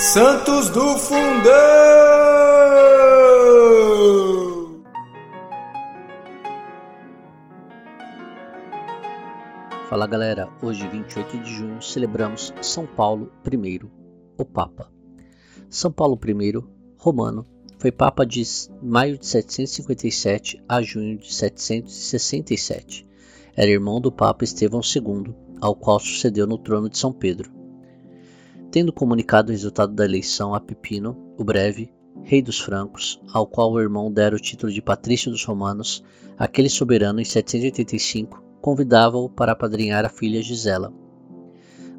Santos do Fundão! Fala galera, hoje 28 de junho celebramos São Paulo I, o Papa. São Paulo I, romano, foi Papa de maio de 757 a junho de 767. Era irmão do Papa Estevão II, ao qual sucedeu no trono de São Pedro. Tendo comunicado o resultado da eleição a Pipino, o breve, rei dos francos, ao qual o irmão dera o título de patrício dos romanos, aquele soberano em 785 convidava-o para apadrinhar a filha Gisela.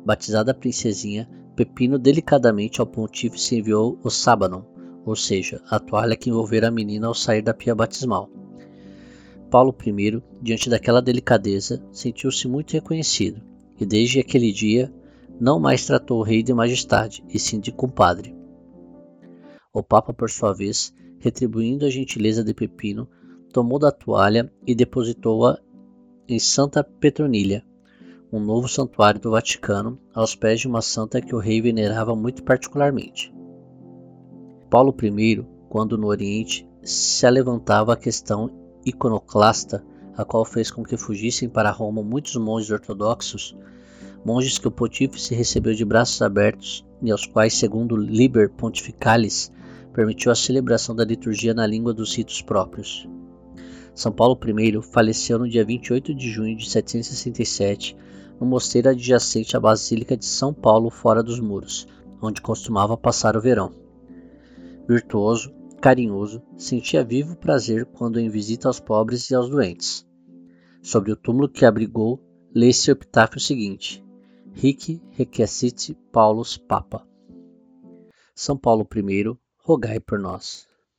Batizada princesinha, Pepino delicadamente ao pontífice enviou o sábanon, ou seja, a toalha que envolvera a menina ao sair da pia batismal. Paulo I, diante daquela delicadeza, sentiu-se muito reconhecido, e desde aquele dia não mais tratou o rei de majestade, e sim de compadre. O Papa, por sua vez, retribuindo a gentileza de Pepino, tomou da toalha e depositou-a em Santa Petronilha, um novo santuário do Vaticano, aos pés de uma santa que o rei venerava muito particularmente. Paulo I, quando no Oriente se levantava a questão iconoclasta, a qual fez com que fugissem para Roma muitos monges ortodoxos, monges que o pontífice recebeu de braços abertos e aos quais, segundo Liber Pontificalis, permitiu a celebração da liturgia na língua dos ritos próprios. São Paulo I faleceu no dia 28 de junho de 767 no mosteiro adjacente à Basílica de São Paulo, fora dos muros, onde costumava passar o verão. Virtuoso, carinhoso, sentia vivo prazer quando em visita aos pobres e aos doentes. Sobre o túmulo que abrigou, lê-se o epitáfio seguinte: Hic requiescit Paulus Papa. São Paulo I, rogai por nós.